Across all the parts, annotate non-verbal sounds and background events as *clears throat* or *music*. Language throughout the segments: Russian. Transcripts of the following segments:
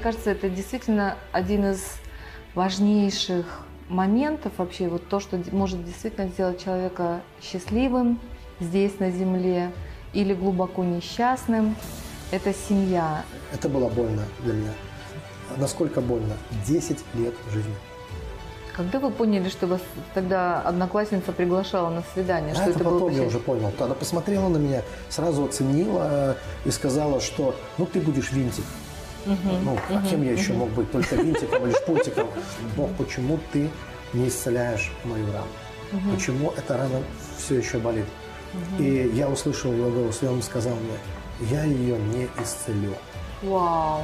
кажется, это действительно один из важнейших моментов вообще, вот то, что может действительно сделать человека счастливым здесь, на земле, или глубоко несчастным, это семья. Это было больно для меня. Насколько больно? 10 лет жизни. Когда вы поняли, что вас тогда одноклассница приглашала на свидание? А что это, это потом было я уже понял. Она посмотрела на меня, сразу оценила и сказала, что ну ты будешь винтик. Ну, а кем я еще мог быть? Только винтиком или шпунтиком? Бог, почему ты не исцеляешь мою рану? Почему эта рана все еще болит? И я услышал его голос, и он сказал мне, я ее не исцелю. Вау.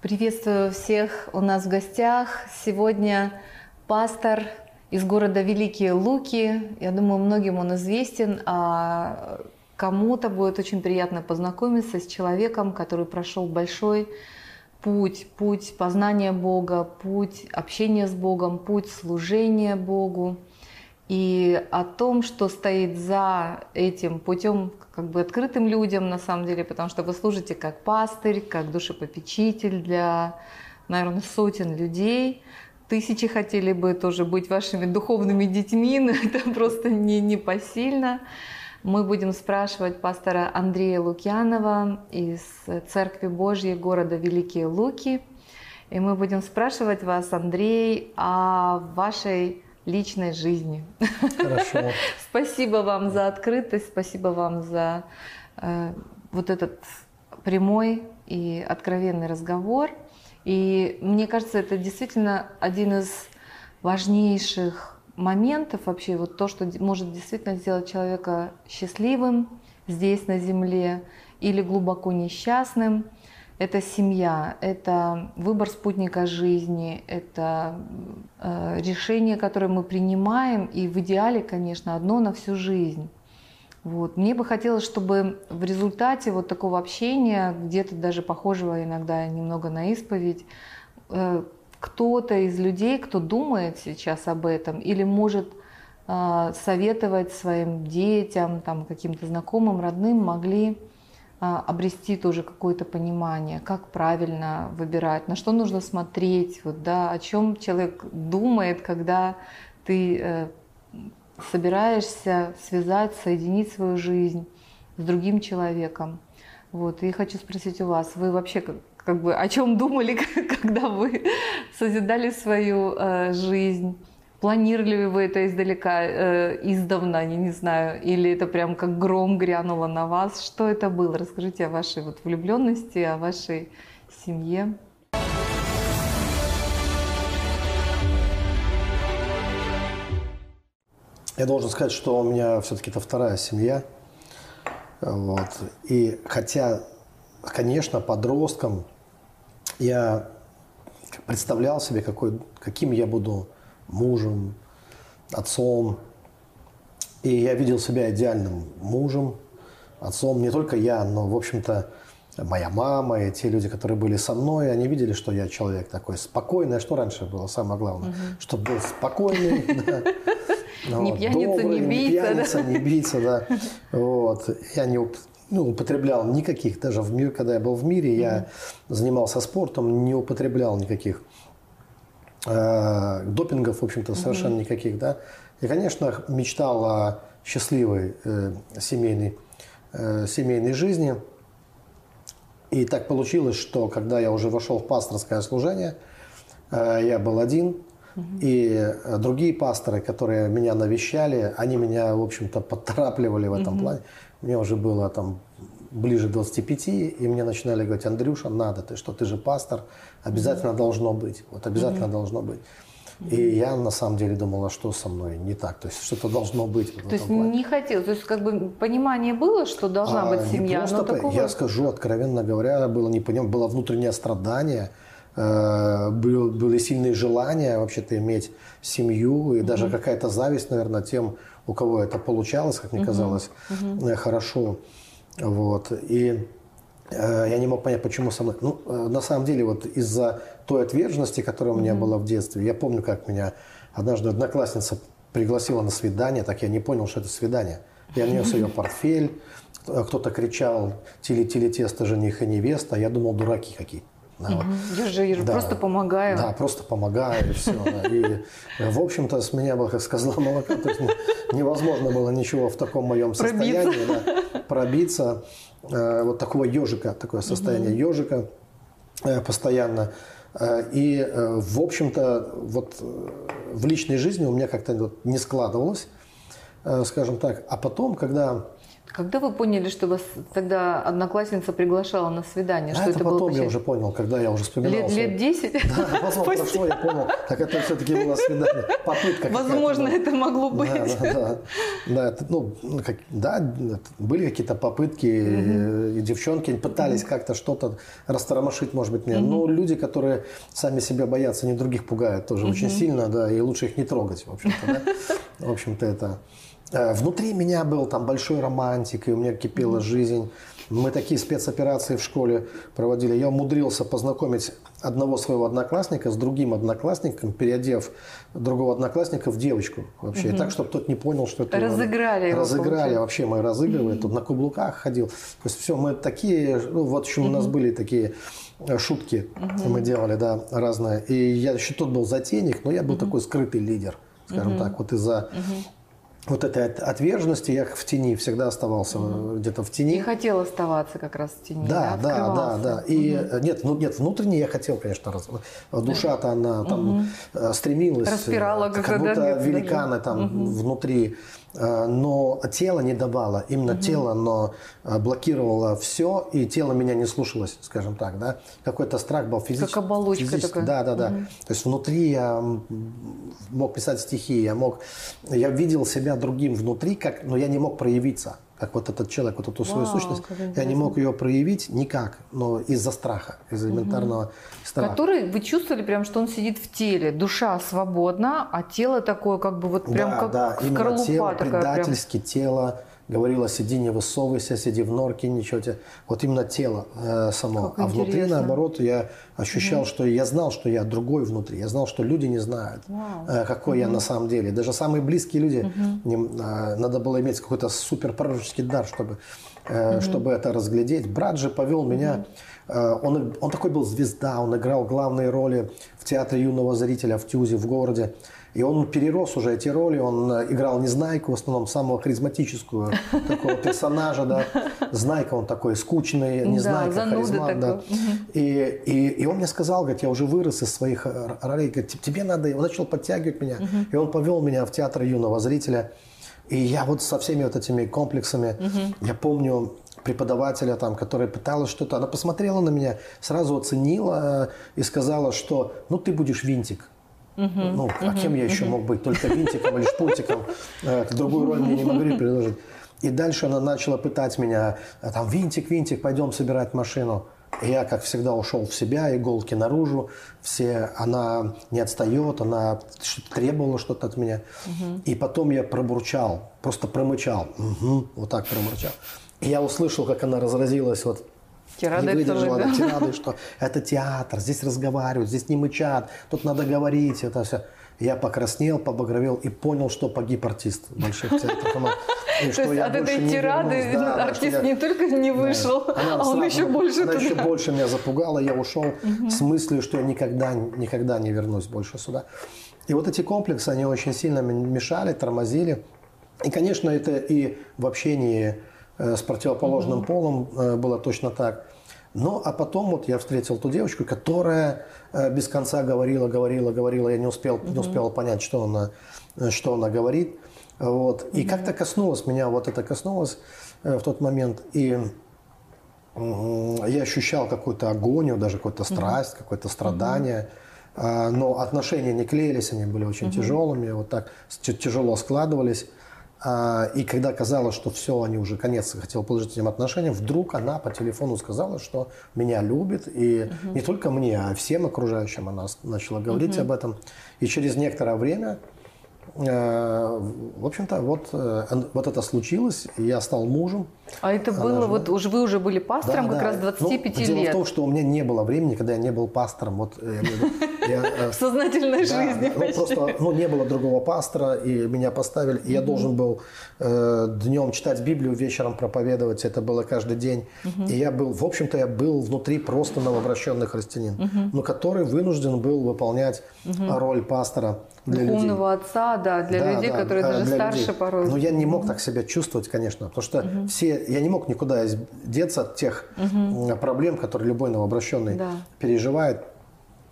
Приветствую всех у нас в гостях. Сегодня пастор из города Великие Луки. Я думаю, многим он известен, а кому-то будет очень приятно познакомиться с человеком, который прошел большой путь, путь познания Бога, путь общения с Богом, путь служения Богу. И о том, что стоит за этим путем, как бы открытым людям на самом деле, потому что вы служите как пастырь, как душепопечитель для, наверное, сотен людей. Тысячи хотели бы тоже быть вашими духовными детьми, *laughs* но это просто не, непосильно. Мы будем спрашивать пастора Андрея Лукьянова из Церкви Божьей города Великие Луки. И мы будем спрашивать вас, Андрей, о вашей личной жизни. Хорошо. *laughs* Спасибо вам за открытость, спасибо вам за э, вот этот прямой и откровенный разговор. И мне кажется, это действительно один из важнейших моментов вообще, вот то, что может действительно сделать человека счастливым здесь на земле или глубоко несчастным. Это семья, это выбор спутника жизни, это э, решение, которое мы принимаем, и в идеале, конечно, одно на всю жизнь. Вот. Мне бы хотелось, чтобы в результате вот такого общения, где-то даже похожего иногда немного на исповедь, э, кто-то из людей, кто думает сейчас об этом или может э, советовать своим детям, там, каким-то знакомым, родным, могли а, обрести тоже какое-то понимание, как правильно выбирать, на что нужно смотреть, вот, да, о чем человек думает, когда ты э, собираешься связать, соединить свою жизнь с другим человеком. Вот. И хочу спросить у вас, вы вообще как, как бы о чем думали, *laughs* когда вы созидали свою э, жизнь? Планировали ли вы это издалека, э, издавна, я не знаю, или это прям как гром грянуло на вас? Что это было? Расскажите о вашей вот влюбленности, о вашей семье. Я должен сказать, что у меня все-таки это вторая семья. Вот. И хотя, конечно, подростком я представлял себе, какой, каким я буду мужем, отцом. И я видел себя идеальным мужем, отцом. Не только я, но, в общем-то, моя мама и те люди, которые были со мной, они видели, что я человек такой спокойный. А что раньше было самое главное? Чтобы был спокойный, *laughs* да. Не пьяница, не добрый, бийца, да? пьяница, не бийца, да. Вот. Я не ну, употреблял никаких, даже в мире, когда я был в мире, я занимался спортом, не употреблял никаких э, допингов, в общем-то, совершенно никаких, да. И, конечно, мечтал о счастливой э, семейной, э, семейной жизни. И так получилось, что когда я уже вошел в пасторское служение, э, я был один, и э, другие пасторы, которые меня навещали, они меня, в общем-то, *laughs* поторапливали в этом плане. Мне уже было там ближе 25, и мне начинали говорить, Андрюша, надо, ты что, ты же пастор, обязательно должно быть, вот обязательно должно быть. И я на самом деле думал, а что со мной не так, то есть что-то должно быть. в То есть плане. не хотел, то есть как бы понимание было, что должна А, быть не семья, просто но такого... Я скажу, откровенно говоря, было не поним, было внутреннее страдание, был- были сильные желания вообще-то иметь семью и даже какая-то зависть, наверное, тем, у кого это получалось, как мне казалось, э, хорошо. Вот. И э, я не мог понять, почему со мной. Ну, э, на самом деле, вот из-за той отверженности, которая у меня была в детстве, я помню, как меня однажды одноклассница пригласила на свидание, так я не понял, что это свидание. Я *laughs* нес ее портфель. Кто-то кричал «Тили-тили тесто, жених и невеста». Я думал, дураки какие. Да. Я же, я же да, просто помогаю. Да, просто помогаю, и все. И, в общем-то, с меня было, как сказала молока, то есть невозможно было ничего в таком моем состоянии пробиться. Да, пробиться. Э, вот такого ежика, такое состояние ежика э, постоянно. Э, и, в общем-то, вот в личной жизни у меня как-то не складывалось, скажем так. А потом, когда когда вы поняли, что вас тогда одноклассница приглашала на свидание? А что это, это потом было я уже понял, когда я уже вспоминал. Лет, лет 10? Да, потом прошло, я понял. Так это все-таки было свидание. Попытка Возможно, это могло быть. Да, да, да. да, это, ну, как, да были какие-то попытки, угу. и девчонки пытались угу. как-то что-то растормошить, может быть, мне. Угу. Но люди, которые сами себя боятся, не других пугают тоже угу. очень сильно, да, и лучше их не трогать, в общем-то. Да? В общем-то, это... Э, внутри меня был там большой романтик, и у меня кипела mm-hmm. жизнь. Мы такие спецоперации в школе проводили. Я умудрился познакомить одного своего одноклассника с другим одноклассником, переодев другого одноклассника в девочку вообще. Угу. И так, чтобы тот не понял, что это... Разыграли его, Разыграли вообще, мы разыгрывали. Тут на каблуках ходил. То есть все, мы такие... Ну, вот в общем, у нас были такие э, шутки угу. мы делали, да, разные. И я еще тот был затейник, но я был угу. такой скрытый лидер, скажем угу. так, вот из-за угу вот этой отверженности я в тени всегда оставался mm где-то в тени. И хотел оставаться как раз в тени. Да, да, да, да. И mm нет, ну нет, внутренне я хотел, конечно, раз, душа-то она там mm стремилась, распирала, как, как будто да, великаны там mm внутри Э, но тело не давало, именно угу. тело, но э, блокировало все, и тело меня не слушалось, скажем так, да. Какой-то страх был физический. Как оболочка физический, такая. Да, да, да. Угу. То есть внутри я мог писать стихи, я мог, я видел себя другим внутри, как, но я не мог проявиться как вот этот человек, вот эту свою Вау, сущность, я не мог ее проявить никак, но из-за страха, из-за элементарного угу. страха. Который вы чувствовали прям, что он сидит в теле, душа свободна, а тело такое как бы вот прям да, как да, скорлупа тело такая предательски, прям. тело говорила, сиди, не высовывайся, сиди в норке, ничего тебе. Вот именно тело э, само. Как а интересно. внутри, наоборот, я ощущал, угу. что я знал, что я другой внутри. Я знал, что люди не знают, э, какой угу. я на самом деле. Даже самые близкие люди, угу. не, э, надо было иметь какой-то супер пророческий дар, чтобы, э, угу. чтобы это разглядеть. Брат же повел угу. меня. Э, он, он такой был звезда, он играл главные роли в театре юного зрителя в Тюзе, в городе. И он перерос уже эти роли, он э, играл Незнайку, в основном самого харизматическую такого *laughs* персонажа, да. Знайка он такой скучный, Незнайка, да, харизмат, да. И, и, и он мне сказал, говорит, я уже вырос из своих э, ролей, говорит, тебе надо, он начал подтягивать меня, и он повел меня в театр юного зрителя. И я вот со всеми вот этими комплексами, угу. я помню, преподавателя, там, которая пыталась что-то, она посмотрела на меня, сразу оценила э, и сказала, что ну ты будешь винтик. Угу, ну, угу, а кем я еще угу. мог быть? Только винтиком или шпунтиком? Э, другую роль мне не могли предложить. И дальше она начала пытать меня, «А там, винтик, винтик, пойдем собирать машину. Я, как всегда, ушел в себя, иголки наружу, все, она не отстает, она что-то требовала что-то от меня. Угу. И потом я пробурчал, просто промычал, угу, вот так промычал. И я услышал, как она разразилась вот Тирады не выдержала да, тирады, что это театр, здесь разговаривают, здесь не мычат, тут надо говорить, это все. Я покраснел, побагровел и понял, что погиб артист больших театров. И То есть от этой тирады да, артист я... не только не вышел, да. а он еще больше Она туда. еще больше меня запугала, я ушел угу. с мыслью, что я никогда, никогда не вернусь больше сюда. И вот эти комплексы, они очень сильно мешали, тормозили. И, конечно, это и в общении с противоположным полом э, было точно так. Ну, а потом вот я встретил ту девочку, которая э, без конца говорила, говорила, говорила. Я не успел, угу. не успел понять, что она, э, что она говорит. Вот. И угу. как-то коснулось меня, вот это коснулось э, в тот момент. И я ощущал какую-то агонию, даже какую-то страсть, угу. какое-то страдание. Угу. Но отношения не клеились, они были очень тяжелыми, вот так тяжело складывались. А, и когда казалось, что все, они уже конец хотел положить этим отношениям, вдруг она по телефону сказала, что меня любит. И угу. не только мне, а всем окружающим она начала говорить угу. об этом. И через некоторое время Э, в общем-то, вот, э, вот это случилось, я стал мужем. А это было, вот уже вы уже были пастором да, как да. раз 25 ну, лет. Дело в том, что у меня не было времени, когда я не был пастором. Вот, э, я, *laughs* в сознательной да, жизни ну, Просто ну, не было другого пастора, и меня поставили. И я должен был э, днем читать Библию, вечером проповедовать. Это было каждый день. И я был, в общем-то, я был внутри просто новообращенный христианин, но который вынужден был выполнять роль пастора для Духовного людей. отца, да, для да, людей, да, которые даже старше людей. порой. Но я не мог так себя чувствовать, конечно, потому что угу. Я не мог никуда деться от тех угу. проблем, которые любой новообращенный да. переживает.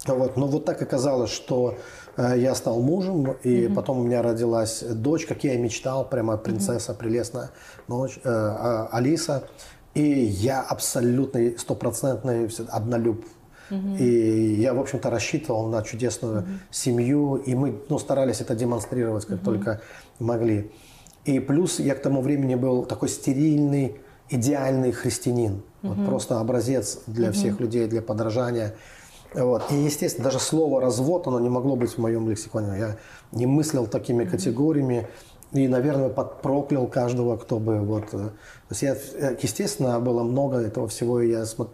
Вот. Но вот так оказалось, что э, я стал мужем, и угу. потом у меня родилась дочь, как я и мечтал, прямо принцесса, угу. прелестная ночь, э, э, Алиса. И я абсолютный, стопроцентный однолюб и я, в общем-то, рассчитывал на чудесную угу. семью, и мы ну, старались это демонстрировать как угу. только могли. И плюс я к тому времени был такой стерильный, идеальный христианин. Угу. Вот просто образец для угу. всех людей, для подражания. Вот. И, естественно, даже слово «развод», оно не могло быть в моем лексиконе. Я не мыслил такими категориями. И, наверное, подпроклял каждого, кто бы вот... Э, то есть я, э, естественно, было много этого всего. Я смо...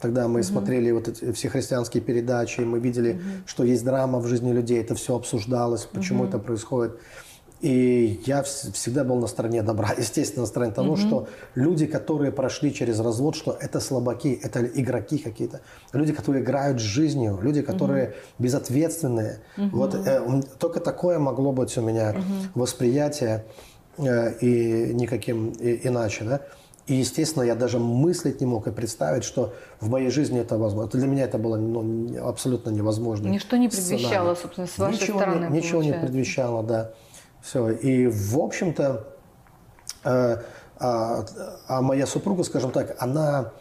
Тогда мы mm-hmm. смотрели вот эти все христианские передачи, мы видели, mm-hmm. что есть драма в жизни людей, это все обсуждалось, почему mm-hmm. это происходит. И я всегда был на стороне добра, *laughs* естественно, на стороне того, угу. что люди, которые прошли через развод, что это слабаки, это игроки какие-то, люди, которые играют с жизнью, люди, которые угу. безответственные. Угу. Вот э, только такое могло быть у меня угу. восприятие э, и никаким и, иначе, да. И, естественно, я даже мыслить не мог и представить, что в моей жизни это возможно. Для меня это было ну, абсолютно невозможно. Ничто не предвещало, собственно, с вашей ничего стороны. Не, ничего не предвещало, да. Все. И, в общем-то, э, а, а моя супруга, скажем так, она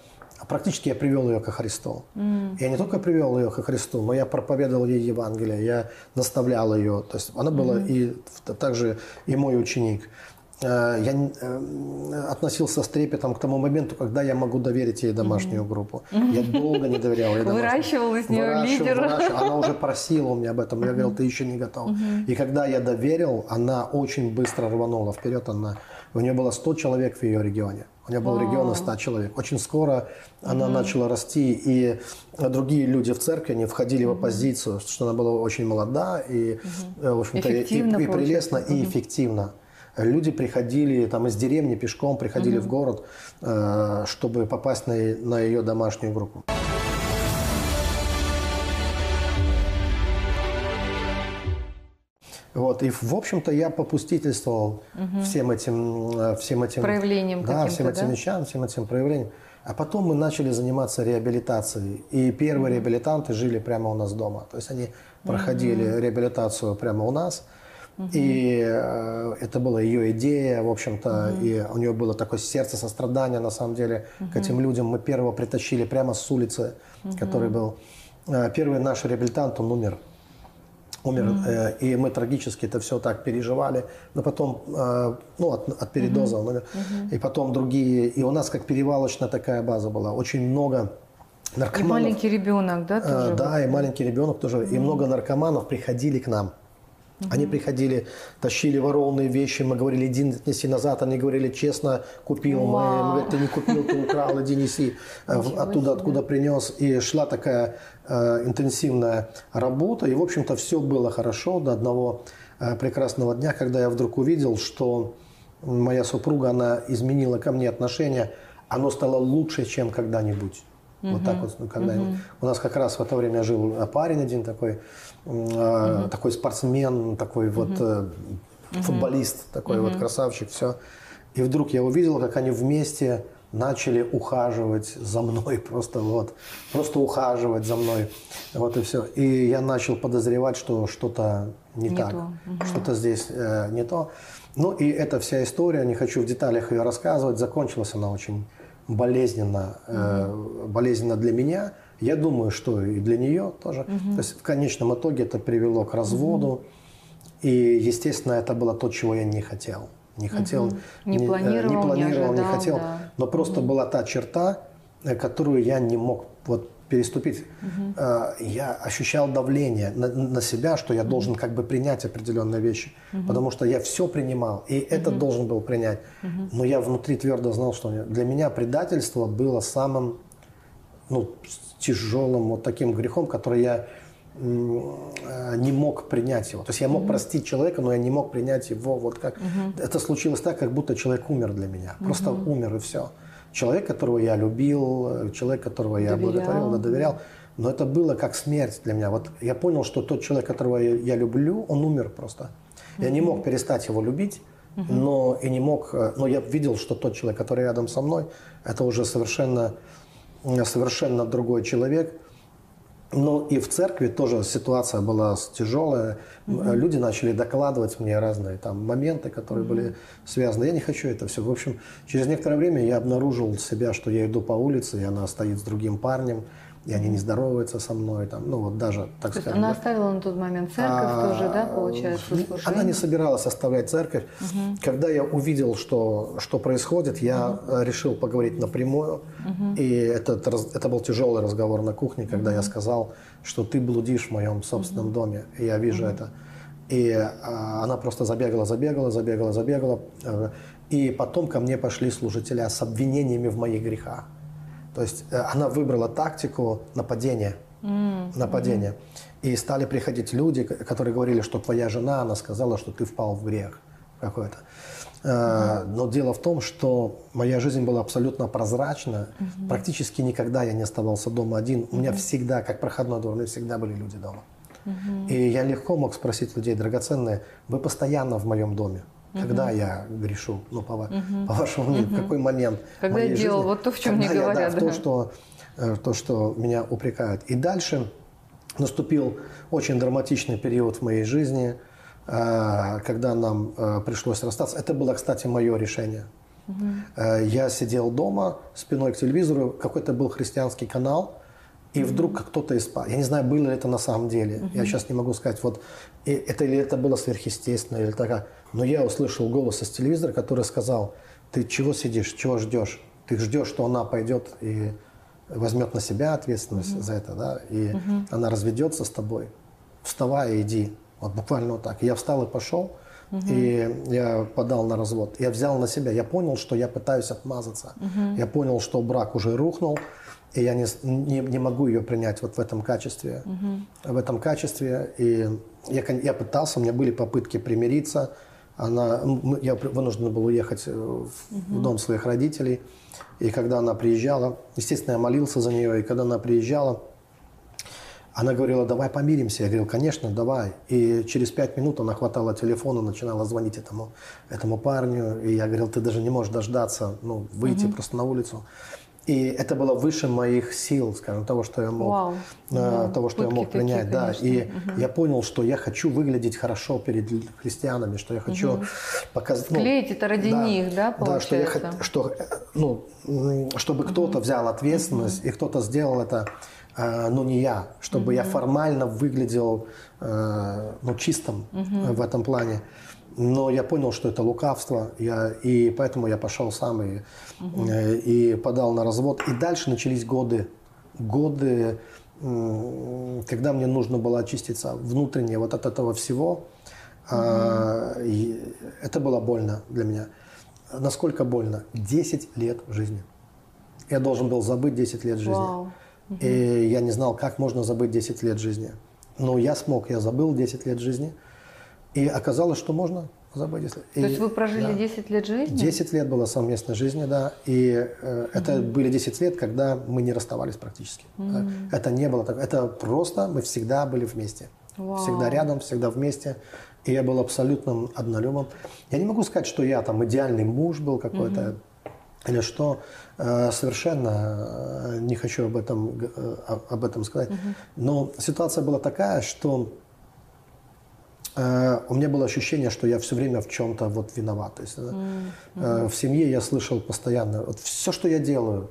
практически я привел ее ко Христу. Mm. Я не только привел ее ко Христу, но я проповедовал ей Евангелие, я наставлял ее. То есть она была mm. и также и мой ученик. Э, я э, относился с трепетом к тому моменту, когда я могу доверить ей домашнюю группу. Я долго не доверял ей домашнюю. Выращивал из нее лидера. Она уже просила у меня об этом. Я говорил, ты еще не готов. И когда я доверил, она очень быстро рванула вперед. Она, у нее было 100 человек в ее регионе. У нее был регион из 100 человек. Очень скоро она начала расти, и другие люди в церкви, они входили в оппозицию, что она была очень молода, и, э, в общем-то, и, и, и прелестно, и эффективно. Люди приходили там из деревни пешком, приходили угу. в город, э, чтобы попасть на, на ее домашнюю группу. Вот, и, в общем-то, я попустительствовал угу. всем этим, э, всем этим проявлением да, всем этим да? вещам, всем этим проявлениям. А потом мы начали заниматься реабилитацией. И первые реабилитанты жили прямо у нас дома. То есть они проходили угу. реабилитацию прямо у нас. И э, это была ее идея, в общем-то, угу. и у нее было такое сердце сострадания, на самом деле, угу. к этим людям. Мы первого притащили прямо с улицы, угу. который был. Э, первый наш реабилитант, он умер. Умер, угу. э, и мы трагически это все так переживали. Но потом, э, ну, от, от передоза угу. он умер. Угу. И потом другие. И у нас как перевалочная такая база была. Очень много наркоманов. И маленький ребенок, да, тоже? Э, да, и маленький ребенок тоже. Угу. И много наркоманов приходили к нам. Угу. Они приходили, тащили ворованные вещи, мы говорили, иди неси назад, они говорили, честно, купил, мы, мы говорим, ты не купил, ты украл, иди неси *laughs* оттуда, откуда принес. И шла такая э, интенсивная работа, и, в общем-то, все было хорошо до одного э, прекрасного дня, когда я вдруг увидел, что моя супруга, она изменила ко мне отношение, оно стало лучше, чем когда-нибудь. Угу. Вот так вот, ну, когда угу. у нас как раз в это время жил парень один такой, угу. такой спортсмен, такой вот угу. футболист, такой угу. вот красавчик, все. И вдруг я увидел, как они вместе начали ухаживать за мной, *laughs* просто вот, просто ухаживать за мной, вот и все. И я начал подозревать, что что-то не, не так, угу. что-то здесь э, не то. Ну и эта вся история, не хочу в деталях ее рассказывать, закончилась она очень болезненно, угу. э, болезненно для меня. Я думаю, что и для нее тоже. Угу. То есть в конечном итоге это привело к разводу. Угу. И, естественно, это было то, чего я не хотел. Не хотел, угу. не, не планировал, не, планировал, не, ожидал, не хотел. Да. Но просто угу. была та черта, э, которую я не мог вот переступить. Угу. Я ощущал давление на, на себя, что я угу. должен как бы принять определенные вещи, угу. потому что я все принимал, и угу. это должен был принять. Угу. Но я внутри твердо знал, что для меня предательство было самым ну, тяжелым вот таким грехом, который я э, не мог принять его. То есть я мог mm простить человека, но я не мог принять его вот как. mm Это случилось так, как будто человек умер для меня. Просто mm умер и все человек, которого я любил, человек, которого я доверял. благотворил, да, доверял. Но это было как смерть для меня. Вот я понял, что тот человек, которого я, я люблю, он умер просто. Я не мог перестать его любить, но и не мог, но я видел, что тот человек, который рядом со мной, это уже совершенно, совершенно другой человек. Ну и в церкви тоже ситуация была тяжелая. Угу. Люди начали докладывать мне разные там моменты, которые угу. были связаны. Я не хочу это все. В общем, через некоторое время я обнаружил себя, что я иду по улице, и она стоит с другим парнем и они не здороваются со мной, там, ну вот даже, так То скажем. Она оставила на тот момент церковь а, тоже, да, получается, служение? Она не собиралась оставлять церковь. Угу. Когда я увидел, что, что происходит, я угу. решил поговорить напрямую, угу. и этот, это был тяжелый разговор на кухне, когда угу. я сказал, что ты блудишь в моем собственном угу. доме, и я вижу угу. это. И а, она просто забегала, забегала, забегала, забегала. Э, и потом ко мне пошли служители с обвинениями в моих грехах. То есть э, она выбрала тактику нападения. Mm. Нападения. И стали приходить люди, которые говорили, что твоя жена, она сказала, что ты впал в грех какой-то. Mm-hmm. Но дело в том, что моя жизнь была абсолютно прозрачна. Mm-hmm. Практически никогда я не оставался дома один. У меня всегда, как проходной двор, у меня всегда были люди дома. Mm-hmm. И я легко мог спросить людей, драгоценные, вы постоянно в моем доме? Когда я грешу, ну, по, угу. по вашему мнению, угу. в какой момент Когда я делал жизни, вот то, в чем мне говорят. Я, да, да. В то, что, э, то, что меня упрекают. И дальше наступил очень драматичный период в моей жизни, э, когда нам э, пришлось расстаться. Это было, кстати, мое решение. Угу. Я сидел дома, спиной к телевизору, какой-то был христианский канал, и вдруг кто-то из я не знаю, было ли это на самом деле, uh-huh. я сейчас не могу сказать, вот это или это было сверхъестественно, или такая, но я услышал голос из телевизора, который сказал, ты чего сидишь, чего ждешь? Ты ждешь, что она пойдет и возьмет на себя ответственность uh-huh. за это, да, и uh-huh. она разведется с тобой. Вставай и иди. Вот буквально вот так. И я встал и пошел, uh-huh. и я подал на развод. Я взял на себя, я понял, что я пытаюсь отмазаться. Uh-huh. Я понял, что брак уже рухнул, и я не, не, не могу ее принять вот в этом качестве. Uh-huh. В этом качестве. И я, я пытался, у меня были попытки примириться, она, я вынужден был уехать э, в, угу. дом своих родителей. И когда она приезжала, естественно, я молился за нее. И когда она приезжала, она говорила, давай помиримся. Я говорил, конечно, давай. И через пять минут она хватала телефон и начинала звонить этому, этому парню. И я говорил, ты даже не можешь дождаться, ну, выйти угу. просто на улицу. И это было выше моих сил, скажем, того, что я мог, Вау. Э, того, что Пытки я мог принять, такие, да. И угу. я понял, что я хочу выглядеть хорошо перед христианами, что я хочу угу. показать. Ну, Склеить это ради да, них, да, получается? Да, что я что, ну, чтобы угу. кто-то взял ответственность угу. и кто-то сделал это, э, ну не я, чтобы угу. я формально выглядел, э, ну чистым угу. в этом плане. Но я понял, что это лукавство, я, и поэтому я пошел сам и, угу. и подал на развод. И дальше начались годы, годы, когда мне нужно было очиститься внутренне вот от этого всего. Угу. И это было больно для меня. Насколько больно? 10 лет жизни. Я должен был забыть 10 лет жизни. Вау. Угу. И я не знал, как можно забыть 10 лет жизни. Но я смог, я забыл 10 лет жизни. И оказалось, что можно забыть. Если... То есть вы прожили да. 10 лет жизни? 10 лет было совместной жизни, да. И э, это mm были 10 лет, когда мы не расставались практически. mm Это не было так. Это просто мы всегда были вместе. Wow. Всегда рядом, всегда вместе. И я был абсолютным однолюбом. Я не могу сказать, что я там идеальный муж был какой-то. mm Или что э, совершенно э, не хочу об этом, об этом сказать. mm Но ситуация была такая, что Э, у меня было ощущение, что я все время в чем-то вот виноват. То есть, mm-hmm. В семье я слышал постоянно, вот все, что я делаю,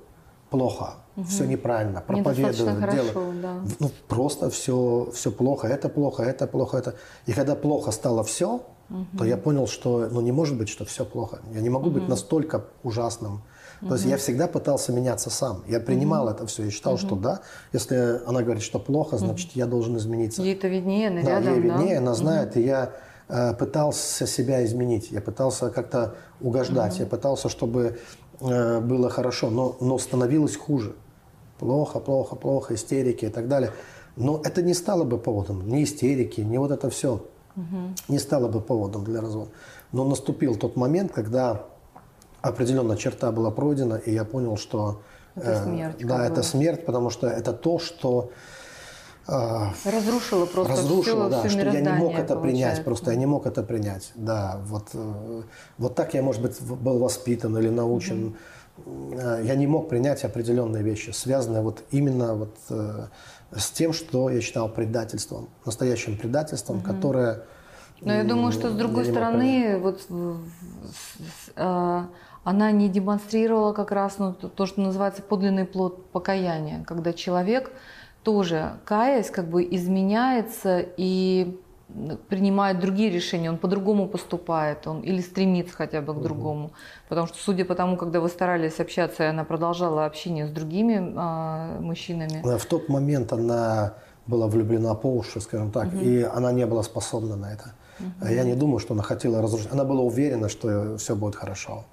плохо, угу. все неправильно, проповедую, делаю. да. ну просто все, все плохо, это плохо, это плохо, это. И когда плохо стало все, угу. то я понял, что ну не может быть, что все плохо. Я не могу угу. быть настолько ужасным То есть я всегда пытался меняться сам. Я принимал это все. Я считал, что да, если она говорит, что плохо, значит, я должен измениться. Ей это виднее, она Да, рядом, ей виднее, да? она знает, и я э, пытался себя изменить, я пытался как-то угождать, я пытался, чтобы э, было хорошо, но, но становилось хуже. Плохо, плохо, плохо, истерики и так далее. Но это не стало бы поводом, ни истерики, ни вот это все не стало бы поводом для развода. Но наступил тот момент, когда определенная черта была пройдена, и я понял, что Это э, смерть, да, как это бы. смерть, потому что это то, что э, Разрушила просто разрушило, всё- да, всё что я не мог это принять, получается. просто я не мог это принять, да, вот, э, вот так я, может быть, был воспитан или научен, Э, я не мог принять определенные вещи, связанные вот именно вот э, с тем, что я считал предательством, настоящим предательством, которое... Но я думаю, что с другой принять. стороны, вот а, она не демонстрировала как раз ну, то, то, что называется подлинный плод покаяния, когда человек тоже, каясь, как бы изменяется и принимает другие решения, он по-другому поступает, он или стремится хотя бы к другому. Потому что, судя по тому, когда вы старались общаться, и она продолжала общение с другими а, мужчинами, Э, В тот момент она была влюблена по уши, скажем так, и она не была способна на это. А Я не думаю, что она хотела разрушить. Она была уверена, что все будет хорошо,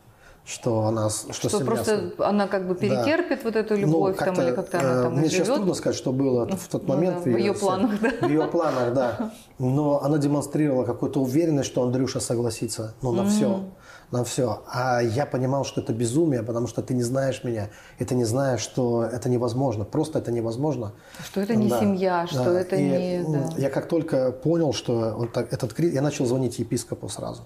что она, с- что, что просто она как бы перетерпит вот эту любовь там, или как-то она э, там Мне сейчас трудно сказать, что было в тот ну момент. да, в её планах, да. В ее планах, да. Но она демонстрировала какую-то уверенность, что Андрюша согласится ну, на все. На все. А я понимал, что это безумие, потому что ты не знаешь меня, и ты не знаешь, что это невозможно. Просто это невозможно. Что это не Да, семья, что да. это И, не... да. Я как только понял, что он так, этот кризис, я начал звонить епископу сразу.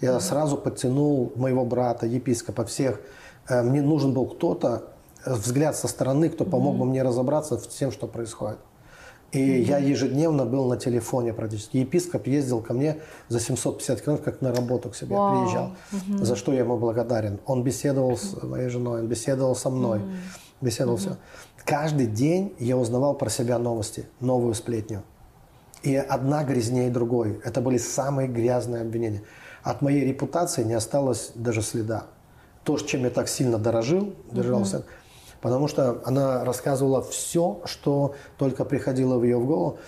Я сразу подтянул моего брата, епископа, всех. Э, Мне нужен был кто-то, э, взгляд со стороны, кто помог бы мне разобраться в тем, что происходит. И я ежедневно был на телефоне практически. Епископ ездил ко мне за 750 километров, как на работу к себе Вау. приезжал, за что я ему благодарен. Он беседовал с моей женой, он беседовал со мной, беседовал все. Каждый день я узнавал про себя новости, новую сплетню. И одна грязнее другой. Это были самые грязные обвинения. От моей репутации не осталось даже следа. То, чем я так сильно дорожил, держался, потому что она рассказывала все, что только приходило в ее в голову.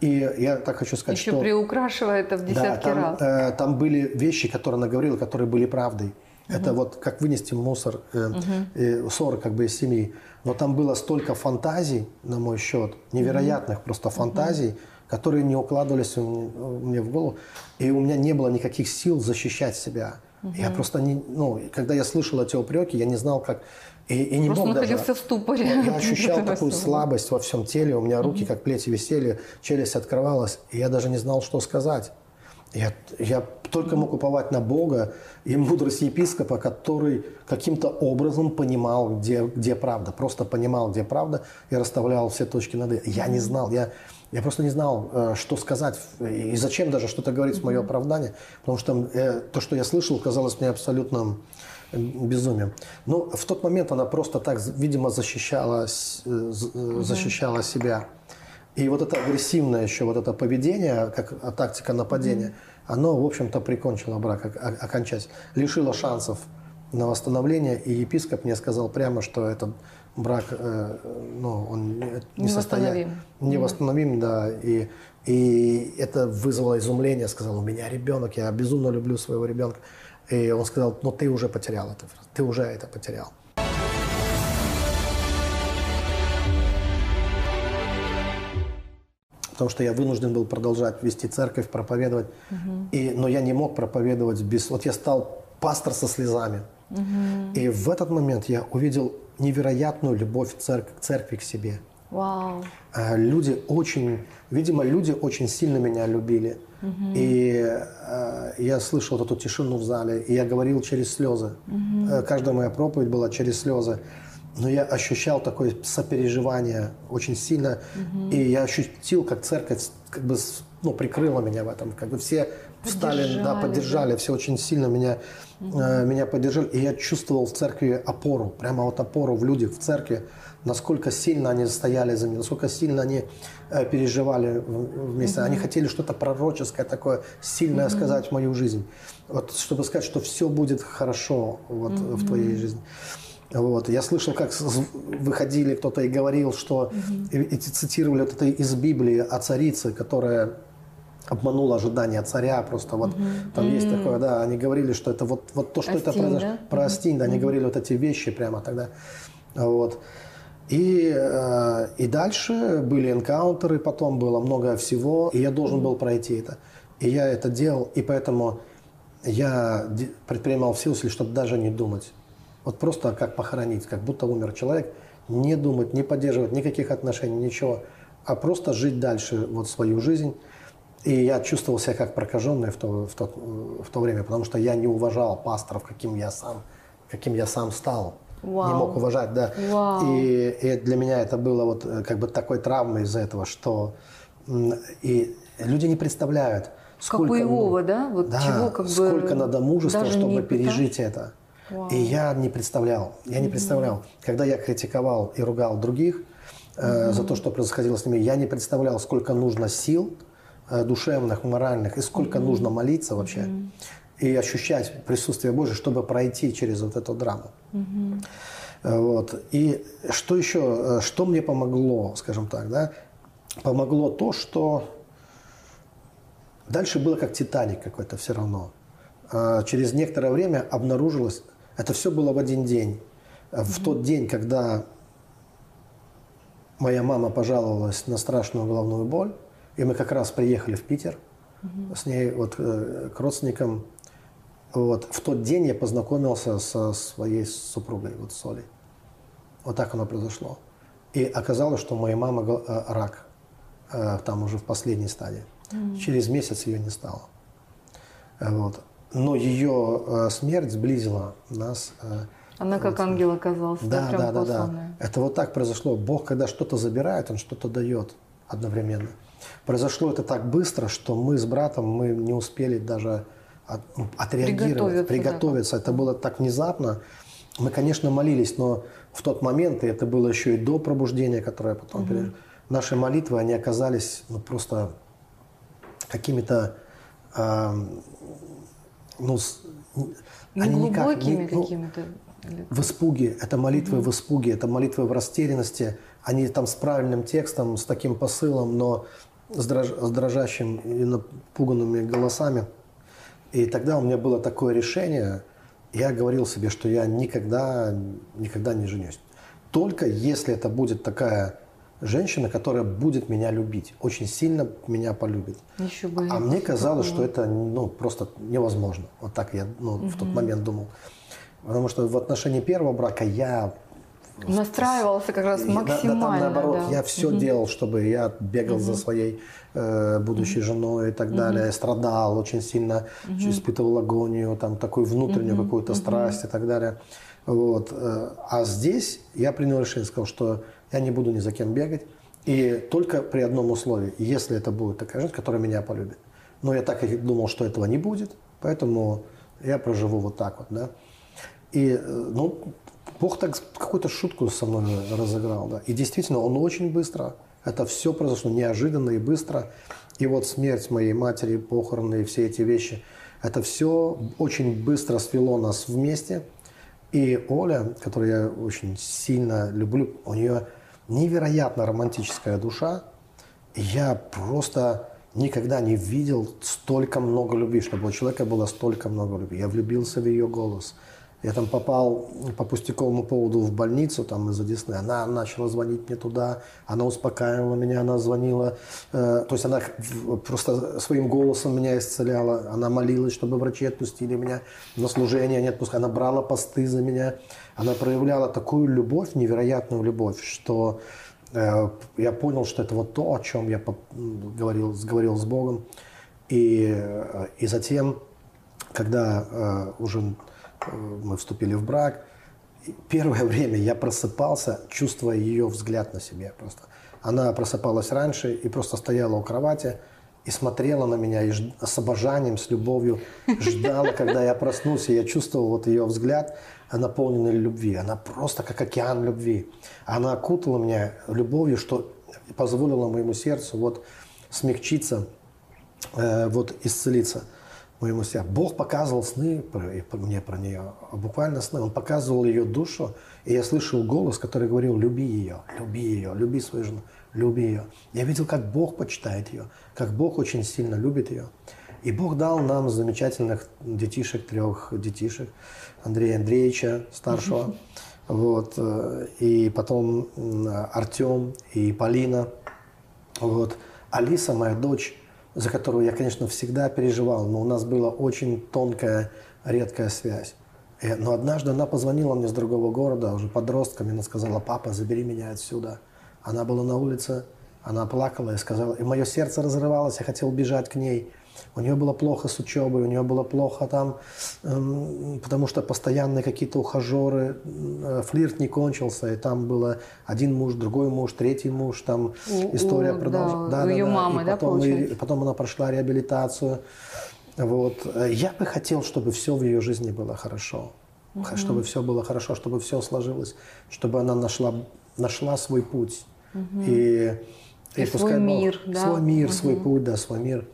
И я так хочу сказать, Еще что... приукрашивая это в Да, десятки там, раз. э, там были вещи, которые она говорила, которые были правдой. Это вот как вынести мусор, э, э, ссор как бы из семьи. Но там было столько фантазий, на мой счет, невероятных просто фантазий, которые не укладывались мне в голову. И у меня не было никаких сил защищать себя. Я просто не, ну, когда я слышал эти упреки, я не знал, как... И, и не Просто мог даже... в ступоре. Я ощущал *laughs* такую слабость во всем теле, у меня руки как плети висели, челюсть открывалась, и я даже не знал, что сказать. Я, я только мог уповать на Бога и мудрость епископа, который каким-то образом понимал, где, где правда. Просто понимал, где правда, и расставлял все точки над «и». Я не знал, я, я просто не знал, э, что сказать и зачем даже что-то говорить в мое оправдание, потому что э, то, что я слышал, казалось мне абсолютно э, безумием. Но в тот момент она просто так, видимо, защищала, э, защищала себя. И вот это агрессивное еще, вот это поведение, как а, тактика нападения, оно, в общем-то, прикончило брак ок- ок- окончательно, лишило шансов на восстановление. И епископ мне сказал прямо, что этот брак, э, ну, он не, не состоя- Невосстановим. невосстановим, да. И, и это вызвало изумление. Сказал, у меня ребенок, я безумно люблю своего ребенка. И он сказал, ну ты уже потерял это, ты уже это потерял. потому что я вынужден был продолжать вести церковь, проповедовать. И, но я не мог проповедовать без... Вот я стал пастор со слезами. И в этот момент я увидел невероятную любовь церк- к церкви к себе. Вау. А, Люди очень, видимо, люди очень сильно меня любили. И э, я слышал вот эту тишину в зале, и я говорил через слезы. Э, Каждая моя проповедь была через слезы. Но я ощущал такое сопереживание очень сильно, и я ощутил, как церковь как бы ну, прикрыла меня в этом, как бы все встали, да, Поддержали, поддержали, все очень сильно меня, э, меня поддержали, и я чувствовал в церкви опору, прямо вот опору в людях в церкви, насколько сильно они стояли за меня, насколько сильно они э, переживали вместе. Они хотели что-то пророческое такое, сильное сказать в мою жизнь. Вот, чтобы сказать, что все будет хорошо вот, в твоей жизни. Вот. Я слышал, как выходили кто-то и говорил, что и, и цитировали вот это из Библии о царице, которая обманула ожидания царя, просто вот угу. там есть такое, да, они говорили, что это вот, вот то, что Астин, это произошло, да? про Астин, да, они говорили вот эти вещи прямо тогда, вот. И, э, и дальше были энкаунтеры, потом было много всего, и я должен был пройти это. И я это делал, и поэтому я предпринимал все усилия, чтобы даже не думать. Вот просто как похоронить, как будто умер человек, не думать, не поддерживать никаких отношений, ничего, а просто жить дальше вот свою жизнь. И я чувствовал себя как прокаженный в то, в, то, в то время, потому что я не уважал пасторов, каким я сам, каким я сам стал. Вау. Не мог уважать, да. Вау. И, и для меня это было вот э, как бы такой травмой из-за этого, что и люди не представляют, сколько, как у Иова, да? Вот да, чего как сколько бы надо мужества, чтобы пережить это. Вау. И я не представлял, я не представлял. Когда я критиковал и ругал других э, за то, что происходило с ними, я не представлял, сколько нужно сил душевных, моральных, и сколько нужно молиться вообще. И ощущать присутствие Божье, чтобы пройти через вот эту драму. Э, вот. И что еще, э, что мне помогло, скажем так, да? Помогло то, что дальше было как Титаник какой-то все равно. Через некоторое время обнаружилось, это все было в один день. В тот день, когда моя мама пожаловалась на страшную головную боль, и мы как раз приехали в Питер угу. с ней вот, э, к родственникам. Вот. В тот день я познакомился со своей супругой, вот с Олей. Вот так оно произошло. И оказалось, что у моей мамы э, рак, э, там уже в последней стадии. Угу. Через месяц ее не стало. Вот но ее смерть сблизила нас. Она как вот. ангел оказалась. Да, да, да, да. Это вот так произошло. Бог, когда что-то забирает, Он что-то дает одновременно. Произошло это так быстро, что мы с братом мы не успели даже от, ну, отреагировать, приготовиться. приготовиться. Да. Это было так внезапно. Мы, конечно, молились, но в тот момент, и это было еще и до пробуждения, которое потом угу. пережил, наши молитвы, они оказались ну, просто какими-то э, ну, ну они никак, ну, какими-то. В испуге, это молитвы mm в испуге, это молитвы в растерянности. Они там с правильным текстом, с таким посылом, но с, дрож, с дрожащим и напуганными голосами. И тогда у меня было такое решение, я говорил себе, что я никогда, никогда не женюсь. Только если это будет такая женщина, которая будет меня любить, очень сильно меня полюбит. Еще бы. А мне казалось, что это ну, просто невозможно. Вот так я ну, угу. в тот момент думал. Потому что в отношении первого брака я Настраивался как раз максимально. Да, там, наоборот, да. я все угу. делал, чтобы я бегал угу. за своей э, будущей угу. женой и так угу. далее. Страдал очень сильно, угу. испытывал агонию, там такую внутреннюю угу. какую-то угу. страсть и так далее. Вот. Э, а здесь я принял решение, сказал, что я не буду ни за кем бегать. И только при одном условии, если это будет такая женщина, которая меня полюбит. Но я так и думал, что этого не будет, поэтому я проживу вот так вот, да. И, э, ну, Бог так какую-то шутку со мной разыграл, да. И действительно, он очень быстро, это все произошло неожиданно и быстро. И вот смерть моей матери, похороны и все эти вещи, это все очень быстро свело нас вместе. И Оля, которую я очень сильно люблю, у нее невероятно романтическая душа. я просто никогда не видел столько много любви, чтобы у человека было столько много любви. Я влюбился в ее голос – я там попал по пустяковому поводу в больницу там из-за Десны. Она начала звонить мне туда, она успокаивала меня, она звонила. Э, то есть она просто своим голосом меня исцеляла. Она молилась, чтобы врачи отпустили меня на служение, не отпускали. Она брала посты за меня. Она проявляла такую любовь, невероятную любовь, что э, я понял, что это вот то, о чем я говорил, говорил с Богом. И, э, и затем, когда уже мы вступили в брак. Первое *laughs* время я просыпался, чувствуя ее взгляд на себе просто. Она просыпалась раньше и просто стояла у кровати и смотрела на меня и ж... с обожанием, с любовью *laughs* ждала, когда я проснулся. Я чувствовал вот ее взгляд, наполненный любви. Она просто как океан любви. Она окутала меня любовью, что позволило моему сердцу вот смягчиться, э, вот исцелиться. Моему сердцу. Бог показывал сны мне про нее, буквально сны. Он показывал ее душу, и я слышал голос, который говорил, люби ее, люби ее, люби свою жену, люби ее. Я видел, как Бог почитает ее, как Бог очень сильно любит ее. И Бог дал нам замечательных детишек, трех детишек, Андрея Андреевича, старшего, вот, э, и потом Артем и Полина. Вот. Алиса, моя дочь, за которую я, конечно, всегда переживал, но у нас была очень тонкая, редкая связь. И, но однажды она позвонила мне с другого города, уже подростками, она сказала, папа, забери меня отсюда. Она была на улице, она плакала и сказала, и мое сердце разрывалось, я хотел бежать к ней. У нее было плохо с учебой, у нее было плохо там, эм, потому что постоянные какие-то ухажеры, э, флирт не кончился, и там было один муж, другой муж, третий муж, там у, история продолжалась. Да, да, ее да, мамы, и потом, да, и, потом она прошла реабилитацию. Вот. Я бы хотел, чтобы все в ее жизни было хорошо. Угу. Чтобы все было хорошо, чтобы все сложилось, чтобы она нашла, нашла свой путь. Угу. И, и, и свой мир, да? Свой мир, угу. свой путь, да, свой мир.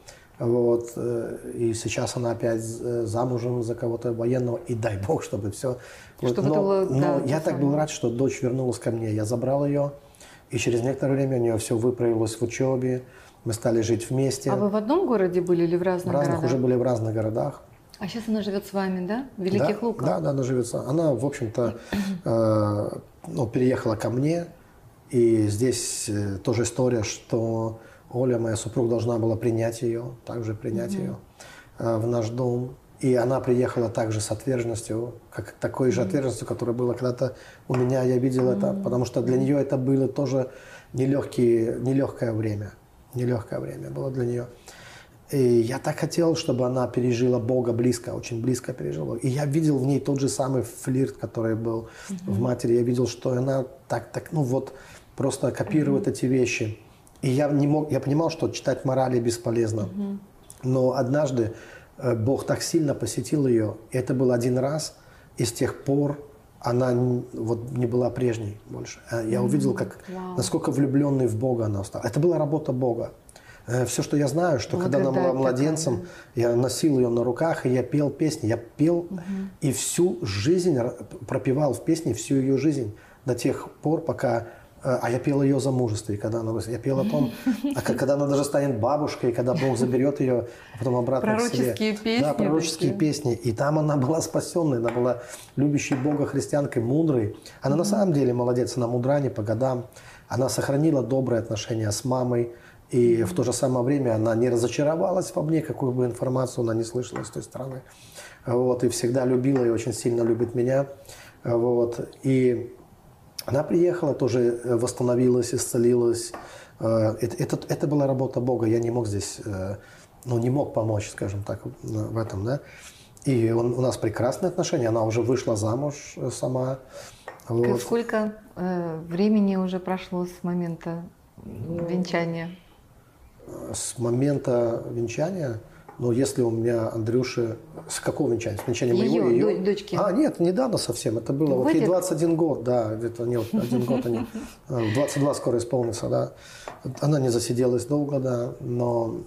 Вот. Э, и сейчас она опять э, замужем за кого-то военного. И дай бог, чтобы все... Чтобы но было, но да, я так был рад, что дочь вернулась ко мне. Я забрал ее. И через некоторое время у нее все выправилось в учебе. Мы стали жить вместе. А вы в одном городе были или в разных, в разных городах? уже были в разных городах. А сейчас она живет с вами, да? В Великих да, Луках? Да, да, она живет. Она, в общем-то, *clears throat* э, ну, переехала ко мне. И здесь э, тоже история, что Оля, моя супруга, должна была принять ее, также принять mm-hmm. ее э, в наш дом. И она приехала также с отверженностью, как такой же отверженностью, которая была когда-то у меня. Я видел mm-hmm. это, потому что для нее это было тоже нелегкие, нелегкое время. Нелегкое время было для нее. И я так хотел, чтобы она пережила Бога близко, очень близко пережила. И я видел в ней тот же самый флирт, который был mm-hmm. в матери. Я видел, что она так, так, ну вот, просто копирует mm-hmm. эти вещи. И я не мог, я понимал, что читать морали бесполезно. Угу. Но однажды э, Бог так сильно посетил ее, и это был один раз, и с тех пор она вот не была прежней больше. Э, я увидел, как, wow. насколько влюбленной в Бога она стала. Это была работа Бога. Э, Все, что я знаю, что когда она была младенцем, такая, я носил ее на руках, и я пел песни. Я пел угу. и всю жизнь пропевал в песне, всю ее жизнь до тех пор, пока а я пел ее замужестве, когда она Я пел о том, а когда она даже станет бабушкой, когда Бог заберет ее, а потом обратно пророческие к себе. песни. Да, пророческие такие. песни. И там она была спасенной, она была любящей Бога христианкой, мудрой. Она mm-hmm. на самом деле молодец, она мудра не по годам. Она сохранила добрые отношения с мамой. И mm-hmm. в то же самое время она не разочаровалась во мне, какую бы информацию она не слышала с той стороны. Вот, и всегда любила и очень сильно любит меня. Вот, и она приехала, тоже э, восстановилась, исцелилась. Э, это, это, это была работа Бога. Я не мог здесь, э, ну, не мог помочь, скажем так, в этом, да. И он, у нас прекрасные отношения. Она уже вышла замуж сама. Вот. Сколько э, времени уже прошло с момента венчания? С момента венчания но если у меня Андрюша... С какого венчания? С венчания ее, моего ее? дочки. А, нет, недавно совсем. Это было... Вот ей 21 год, да. Это нет, один год они... 22 а, скоро исполнится, да. Она не засиделась долго, да. Но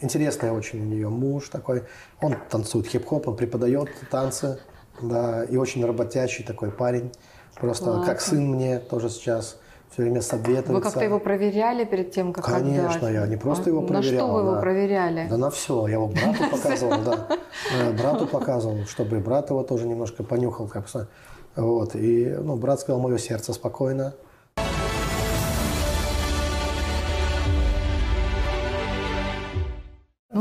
интересный очень у нее муж такой. Он танцует хип-хоп, он преподает танцы. Да, и очень работящий такой парень. Просто Классно. как сын мне тоже сейчас все время советуется. Вы как-то его проверяли перед тем, как Конечно, отдать? я не просто его проверял. На что вы его проверяли? Да на все. Я его брату показывал, да. *laughs* Э, брату показывал, чтобы брат его тоже немножко понюхал. Как вот. И ну, брат сказал, мое сердце спокойно.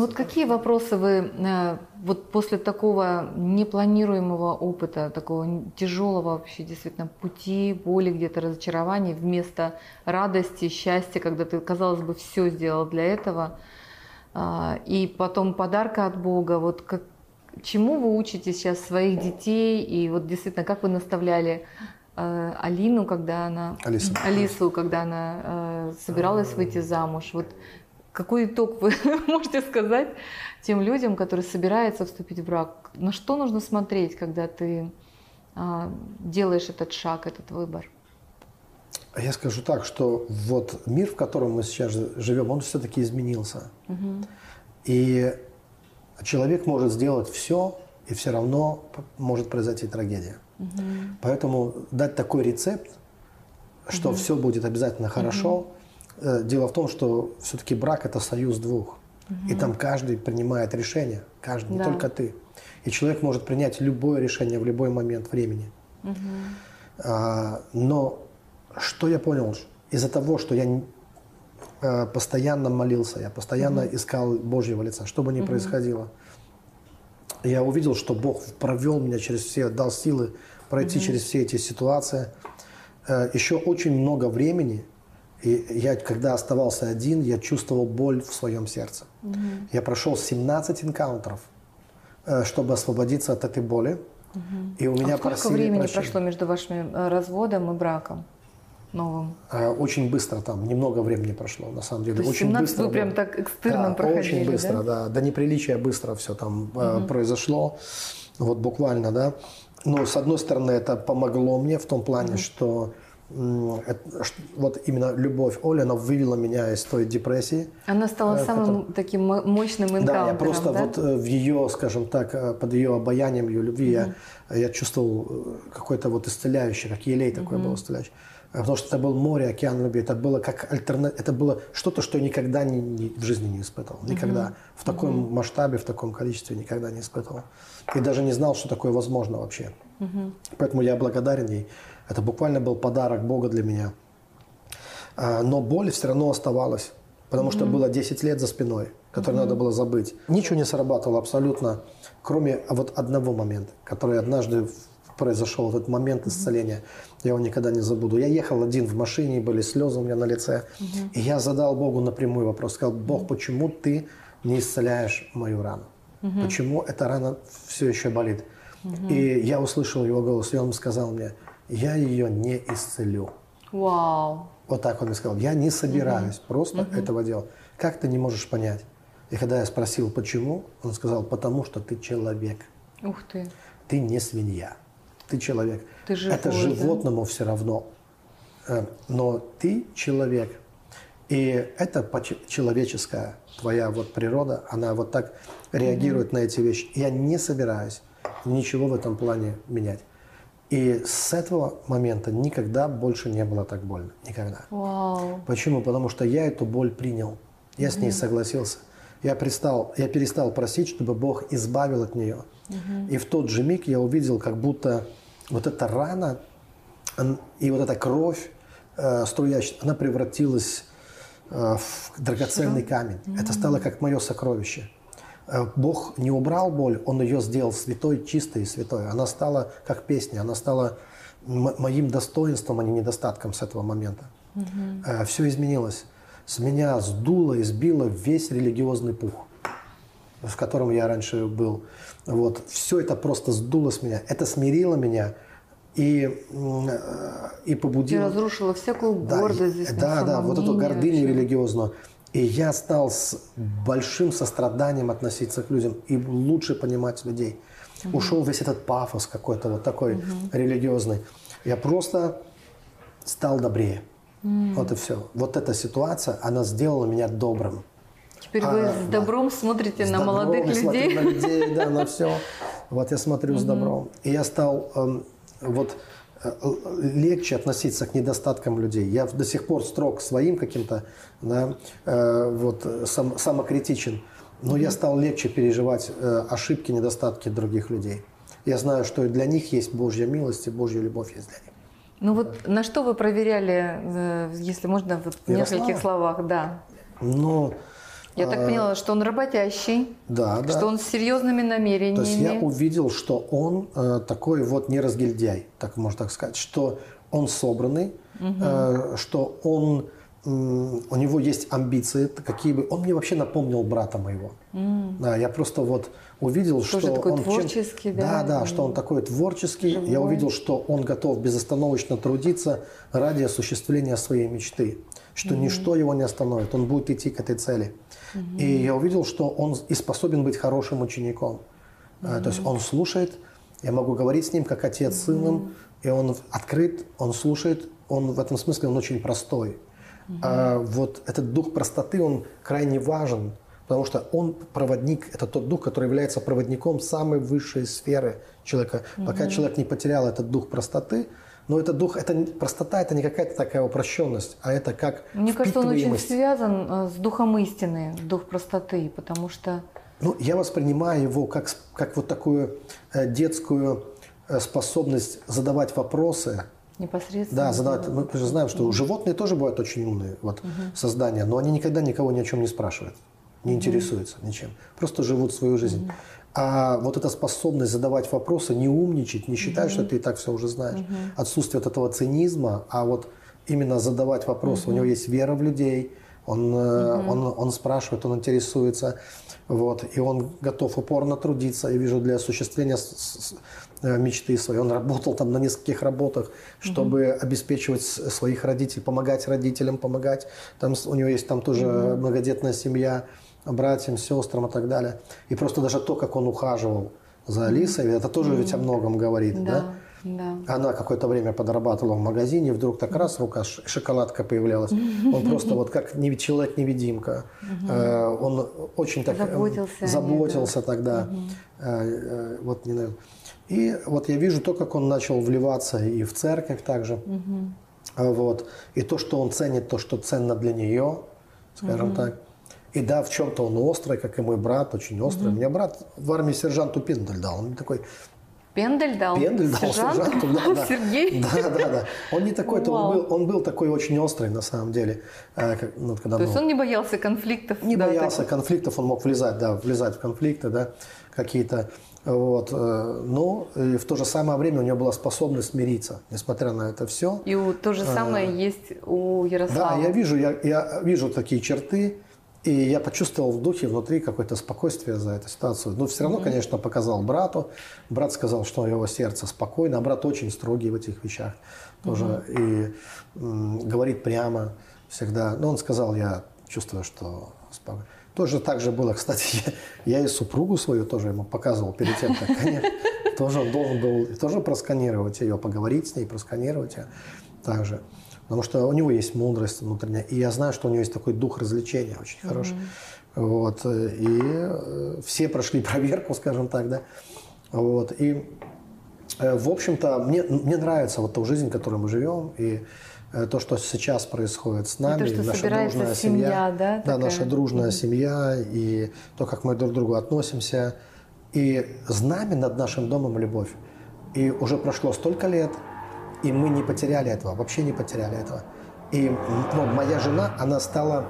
Ну вот какие вопросы вы э, вот после такого непланируемого опыта, такого тяжелого вообще действительно пути, боли, где-то разочарований, вместо радости, счастья, когда ты, казалось бы, все сделал для этого, а, и потом подарка от Бога, вот как, чему вы учите сейчас своих детей, и вот действительно, как вы наставляли э, Алину, когда она... Алису. Алису, когда она э, собиралась выйти замуж. Вот какой итог вы *laughs* можете сказать тем людям, которые собираются вступить в брак? На что нужно смотреть, когда ты а, делаешь этот шаг, этот выбор? Я скажу так, что вот мир, в котором мы сейчас живем, он все-таки изменился. Угу. И человек может сделать все, и все равно может произойти трагедия. Угу. Поэтому дать такой рецепт, что угу. все будет обязательно хорошо. Угу. Дело в том, что все-таки брак это союз двух. Угу. И там каждый принимает решение, каждый, да. не только ты. И человек может принять любое решение в любой момент времени. Угу. А, но что я понял? Из-за того, что я а, постоянно молился, я постоянно угу. искал Божьего лица, что бы ни угу. происходило, я увидел, что Бог провел меня через все, дал силы пройти угу. через все эти ситуации. Э, Еще очень много времени, и я, когда оставался один, я чувствовал боль в своем сердце. Угу. Я прошел 17 энкаунтеров, э, чтобы освободиться от этой боли. Угу. И у меня а сколько времени прощения. прошло между вашим э, разводом и браком? новым? Очень быстро там, немного времени прошло, на самом деле. То есть очень 17 быстро. вы прям так экстерном да, проходили, Очень быстро, да? да. До неприличия быстро все там угу. произошло. Вот буквально, да. Но, с одной стороны, это помогло мне в том плане, mm-hmm. что вот именно любовь Оли, она вывела меня из той депрессии. Она стала э, самым таким мощным энкаунтером, Да, я просто да? вот э, в ее, скажем так, э, под ее обаянием, ее любви mm-hmm. я, я чувствовал какой-то вот исцеляющий, как елей такой mm-hmm. был исцеляющий. Потому что это был море, океан любви. Это было как альтерна... это было что-то, что я никогда не, не, в жизни не испытывал. Никогда. Mm-hmm. В таком mm-hmm. масштабе, в таком количестве никогда не испытывал. И даже не знал, что такое возможно вообще. Mm-hmm. Поэтому я благодарен ей. Это буквально был подарок Бога для меня. А, но боль все равно оставалась. Потому mm-hmm. что было 10 лет за спиной, которые mm-hmm. надо было забыть. Ничего не срабатывало абсолютно, кроме вот одного момента, который однажды произошел этот момент исцеления. Я его никогда не забуду. Я ехал один в машине, были слезы у меня на лице. Угу. И я задал Богу напрямую вопрос. Сказал, Бог, почему ты не исцеляешь мою рану? Угу. Почему эта рана все еще болит? Угу. И я услышал его голос, и он сказал мне, я ее не исцелю. Вау. Вот так он мне сказал. Я не собираюсь угу. просто угу. этого делать. Как ты не можешь понять? И когда я спросил, почему, он сказал, потому что ты человек. Ух ты. Ты не свинья ты человек. Ты живой, Это животному да? все равно. Э, но ты человек. И это человеческая твоя вот природа, она вот так реагирует mm-hmm. на эти вещи. Я не собираюсь ничего в этом плане менять. И с этого момента никогда больше не было так больно. Никогда. Wow. Почему? Потому что я эту боль принял. Я mm-hmm. с ней согласился. Я, перестал, я перестал просить, чтобы Бог избавил от нее. Mm-hmm. И в тот же миг я увидел, как будто вот эта рана и вот эта кровь э, струящая, она превратилась э, в драгоценный камень. Mm-hmm. Это стало как мое сокровище. Э, Бог не убрал боль, Он ее сделал святой, чистой и святой. Она стала как песня, она стала моим достоинством, а не недостатком с этого момента. Mm-hmm. Все изменилось. С меня сдуло и сбило весь религиозный пух, в котором я раньше был. Вот. Все это просто сдуло с меня. Это смирило меня и, и побудило... И разрушило всякую гордость. Да, да, да, вот эту гордыню религиозную. И я стал с большим состраданием относиться к людям и лучше понимать людей. Угу. Ушел весь этот пафос какой-то вот такой угу. религиозный. Я просто стал добрее. Mm. Вот и все. Вот эта ситуация, она сделала меня добрым. Теперь а, вы с добром да. смотрите с на добром молодых людей. на людей, да, на все. Вот я смотрю с добром. И я стал эм, вот легче относиться к недостаткам людей. Я до сих пор строг своим каким-то, да, э, вот сам, самокритичен, но я стал легче переживать э, ошибки, недостатки других людей. Я знаю, что и для них есть Божья милость и Божья любовь есть для них. Ну вот на что вы проверяли, если можно, в нескольких словах, да? Ну, я так поняла, что он работящий, да, да. что он с серьезными намерениями. То есть я увидел, что он э, такой вот не разгильдяй, так можно так сказать, что он собранный, угу. что он у него есть амбиции, какие бы. Он мне вообще напомнил брата моего. Mm. Да, я просто вот увидел, Тоже что такой он творческий, чем... да, да, да, что он такой творческий. Живой. Я увидел, что он готов безостановочно трудиться ради осуществления своей мечты что mm-hmm. ничто его не остановит, он будет идти к этой цели. Mm-hmm. И я увидел, что он и способен быть хорошим учеником. Mm-hmm. То есть он слушает, я могу говорить с ним как отец с сыном, и он открыт, он слушает, он в этом смысле он очень простой. Mm-hmm. А вот этот дух простоты, он крайне важен, Потому что он проводник, это тот дух, который является проводником самой высшей сферы человека. Угу. Пока человек не потерял этот дух простоты, но этот дух, это простота, это не какая-то такая упрощенность, а это как Мне кажется, он очень связан э, с духом истины, дух простоты, потому что... Ну, я воспринимаю его как, как вот такую э, детскую э, способность задавать вопросы, Непосредственно. Да, задавать. Мы же знаем, что угу. животные тоже бывают очень умные вот, угу. создания, но они никогда никого ни о чем не спрашивают, не угу. интересуются ничем. Просто живут свою жизнь. Угу. А вот эта способность задавать вопросы, не умничать, не считать, угу. что ты и так все уже знаешь, угу. отсутствие вот этого цинизма, а вот именно задавать вопросы. Угу. У него есть вера в людей, он, угу. он, он спрашивает, он интересуется, вот, и он готов упорно трудиться. Я вижу для осуществления Э, мечты свои. Он работал там на нескольких работах, чтобы угу. обеспечивать своих родителей, помогать родителям, помогать. Там у него есть там тоже угу. многодетная семья, братьям, сестрам и так далее. И просто даже то, как он ухаживал за Алисой, это тоже ведь о многом говорит, да? да? Да. Она какое-то время подрабатывала в магазине, вдруг так раз рука, шоколадка появлялась. Он просто вот как человек-невидимка. Э, он очень так заботился, заботился тогда. Э, вот не. И вот я вижу то, как он начал вливаться и в церковь также. Вот. И то, что он ценит, то, что ценно для нее, скажем так. И да, в чем-то он острый, как и мой брат, очень острый. Угу. У меня брат в армии сержанту Пиндель дал. Он такой Пендель дал? Пендель дал сержанту, сержанту, да, да. *laughs* Сергей? Да, да, да. Он не такой, то он был, он был такой очень острый на самом деле. Э, как, ну, когда, то есть он не боялся конфликтов? Не да, боялся так... конфликтов, он мог влезать, да, влезать в конфликты, да, какие-то. Вот. Э, но и в то же самое время у него была способность смириться, несмотря на это все. И то же самое а, есть у Ярослава. Да, я вижу, я, я вижу такие черты, и я почувствовал в духе внутри какое-то спокойствие за эту ситуацию. Но все равно, mm-hmm. конечно, показал брату. Брат сказал, что его сердце спокойно, а брат очень строгий в этих вещах тоже. Mm-hmm. И м, говорит прямо всегда. Но он сказал, я чувствую, что спокойно. Тоже так же было, *laughs* кстати, я, я и супругу свою тоже ему показывал перед тем, как, конечно, *laughs* тоже он должен был тоже просканировать ее, поговорить с ней, просканировать ее также. Потому что у него есть мудрость внутренняя. И я знаю, что у него есть такой дух развлечения очень mm-hmm. хороший. Вот. И э, все прошли *laughs* проверку, скажем так, да. Вот. И, э, в общем-то, мне, мне нравится вот та жизнь, в которой мы живем. И Э, то, что сейчас происходит с нами, и то, наша дружная семья, семья да, да, наша дружная mm-hmm. семья и то, как мы друг к другу относимся, и знамя над нашим домом любовь. И уже прошло столько лет, и мы не потеряли этого, вообще не потеряли этого. И ну, моя жена, она стала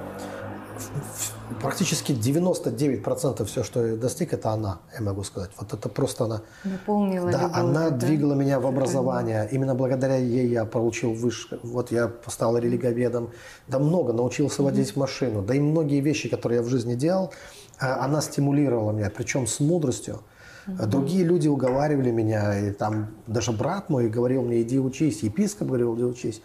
практически 99% все, что я достиг, это она, я могу сказать. Вот это просто она... Наполнила Да, любовь, она да? двигала меня в образование. Именно благодаря ей я получил высшее. Вот я стал религоведом. Да много, научился водить mm-hmm. машину. Да и многие вещи, которые я в жизни делал, а, она стимулировала меня, причем с мудростью. Угу. Другие люди уговаривали меня, и там даже брат мой говорил мне, иди учись, епископ говорил, иди учись.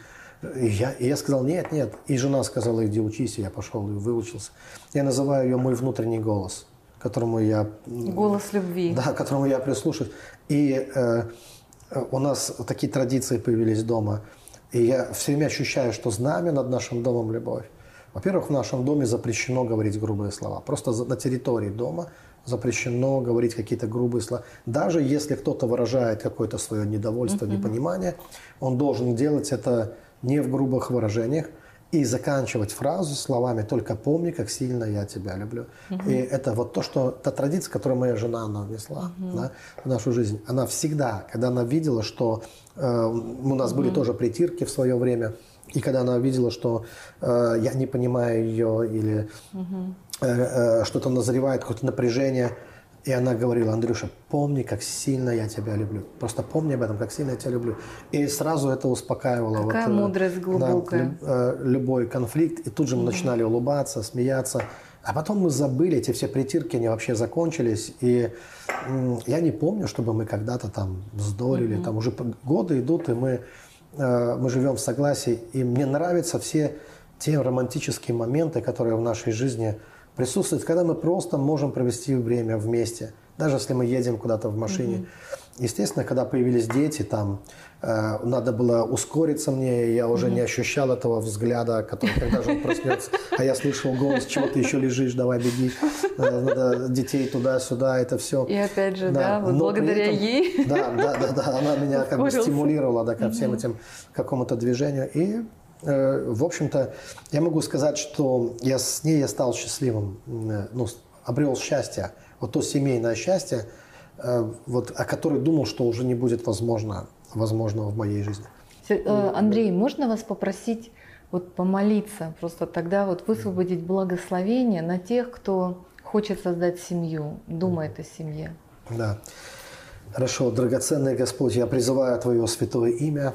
И я, и я сказал, нет, нет. И жена сказала, иди учись, и я пошел и выучился. Я называю ее мой внутренний голос, которому я... Голос любви. Да, которому я прислушаюсь. И э, у нас такие традиции появились дома. И я все время ощущаю, что знамя над нашим домом любовь. Во-первых, в нашем доме запрещено говорить грубые слова. Просто на территории дома запрещено говорить какие-то грубые слова. Даже если кто-то выражает какое-то свое недовольство, uh-huh. непонимание, он должен делать это не в грубых выражениях, и заканчивать фразу словами «только помни, как сильно я тебя люблю». Угу. И это вот то, что та традиция, которую моя жена нам внесла угу. да, в нашу жизнь. Она всегда, когда она видела, что э, у нас угу. были тоже притирки в свое время, и когда она видела, что э, я не понимаю ее или угу. Э, э, что-то назревает, какое-то напряжение – и она говорила, Андрюша, помни, как сильно я тебя люблю. Просто помни об этом, как сильно я тебя люблю. И сразу это успокаивало. Какая вот, э, мудрость глубокая. Да, любой конфликт. И тут же мы начинали улыбаться, смеяться. А потом мы забыли, эти все притирки, они вообще закончились. И я не помню, чтобы мы когда-то там вздорили. mm Там уже годы идут, и мы, мы живем в согласии. И мне нравятся все те романтические моменты, которые в нашей жизни присутствует, когда мы просто можем провести время вместе, даже если мы едем куда-то в машине. Естественно, когда появились дети, там э, надо было ускориться мне, я уже mm-hmm. не ощущал этого взгляда, который, когда же он проснется, а я слышал голос, чего ты еще лежишь, давай беги, надо, детей туда-сюда, это все. И опять же, да, да вот благодаря этом, ей. Да, да, да, да, она меня как бы стимулировала да, ко всем этим какому-то движению. И, в общем-то, я могу сказать, что я с ней я стал счастливым, э, ну, обрел счастье, вот то семейное счастье, Э, вот, о которой думал, что уже не будет возможно, возможного в моей жизни. Э, Андрей, можно вас попросить вот помолиться, просто тогда вот высвободить благословение на тех, кто хочет создать семью, думает о семье. Да. Хорошо, драгоценный Господь, я призываю Твое святое имя.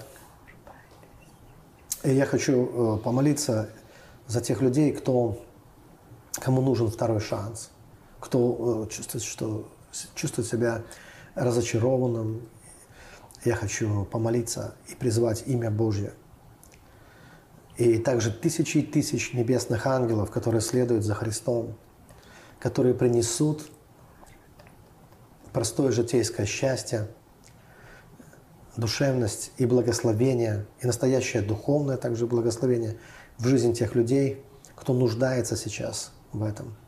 И я хочу э, помолиться за тех людей, кто, кому нужен второй шанс, кто чувствует, что чувствует себя разочарованным, я хочу помолиться и призвать имя Божье. И также тысячи и тысяч небесных ангелов, которые следуют за Христом, которые принесут простое житейское счастье, душевность и благословение, и настоящее духовное также благословение в жизнь тех людей, кто нуждается сейчас в этом –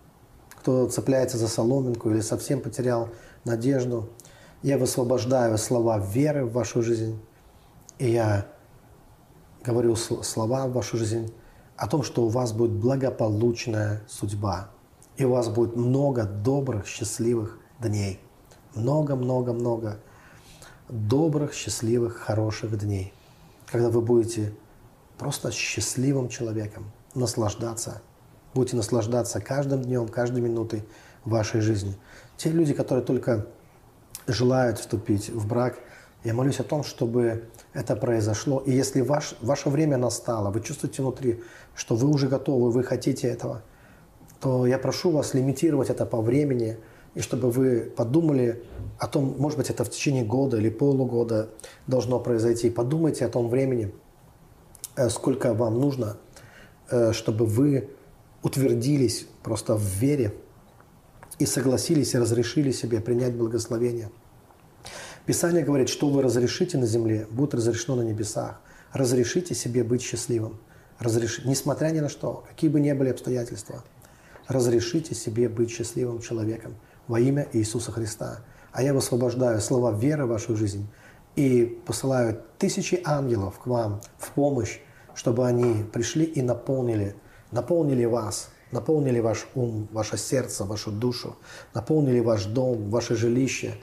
кто цепляется за соломинку или совсем потерял надежду. Я высвобождаю слова веры в вашу жизнь. И я говорю слова в вашу жизнь о том, что у вас будет благополучная судьба. И у вас будет много добрых, счастливых дней. Много-много-много добрых, счастливых, хороших дней. Когда вы будете просто счастливым человеком, наслаждаться – Будете наслаждаться каждым днем, каждой минутой вашей жизни. Те люди, которые только желают вступить в брак, я молюсь о том, чтобы это произошло. И если ваш, ваше время настало, вы чувствуете внутри, что вы уже готовы, вы хотите этого, то я прошу вас лимитировать это по времени, и чтобы вы подумали о том, может быть, это в течение года или полугода должно произойти. Подумайте о том времени, э, сколько вам нужно, э, чтобы вы утвердились просто в вере и согласились и разрешили себе принять благословение. Писание говорит, что вы разрешите на земле, будет разрешено на небесах. Разрешите себе быть счастливым. Разрешите, несмотря ни на что, какие бы ни были обстоятельства, разрешите себе быть счастливым человеком во имя Иисуса Христа. А я высвобождаю слова веры в вашу жизнь и посылаю тысячи ангелов к вам в помощь, чтобы они пришли и наполнили наполнили вас, наполнили ваш ум, ваше сердце, вашу душу, наполнили ваш дом, ваше жилище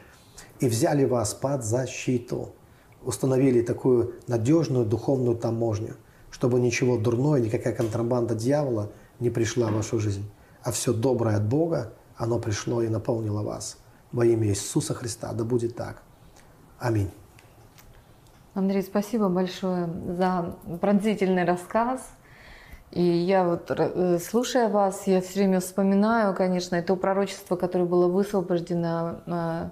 и взяли вас под защиту, установили такую надежную духовную таможню, чтобы ничего дурное, никакая контрабанда дьявола не пришла в вашу жизнь, а все доброе от Бога, оно пришло и наполнило вас. Во имя Иисуса Христа, да будет так. Аминь. Андрей, спасибо большое за пронзительный рассказ. И я вот, э, слушая вас, я все время вспоминаю, конечно, это пророчество, которое было высвобождено э,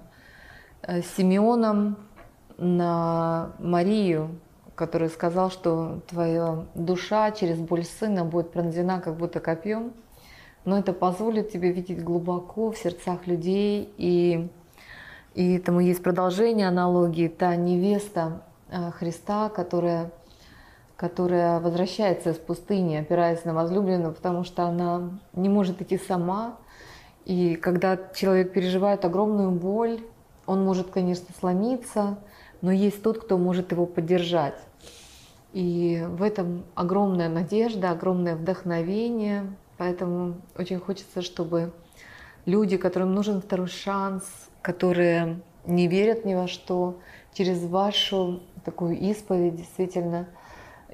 э, Симеоном на Марию, который сказал, что твоя душа через боль сына будет пронзена как будто копьем, но это позволит тебе видеть глубоко в сердцах людей, и, и этому есть продолжение аналогии, та невеста Христа, которая которая возвращается из пустыни, опираясь на возлюбленного, потому что она не может идти сама. И когда человек переживает огромную боль, он может, конечно, сломиться, но есть тот, кто может его поддержать. И в этом огромная надежда, огромное вдохновение. Поэтому очень хочется, чтобы люди, которым нужен второй шанс, которые не верят ни во что, через вашу такую исповедь действительно –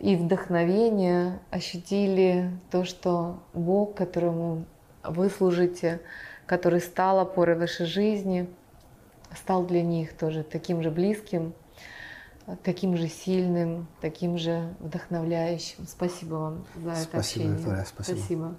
и вдохновение, ощутили то, что Бог, которому вы служите, который стал опорой вашей жизни, стал для них тоже таким же близким, таким же сильным, таким же вдохновляющим. Спасибо вам за это спасибо, общение. Виктория, спасибо. спасибо.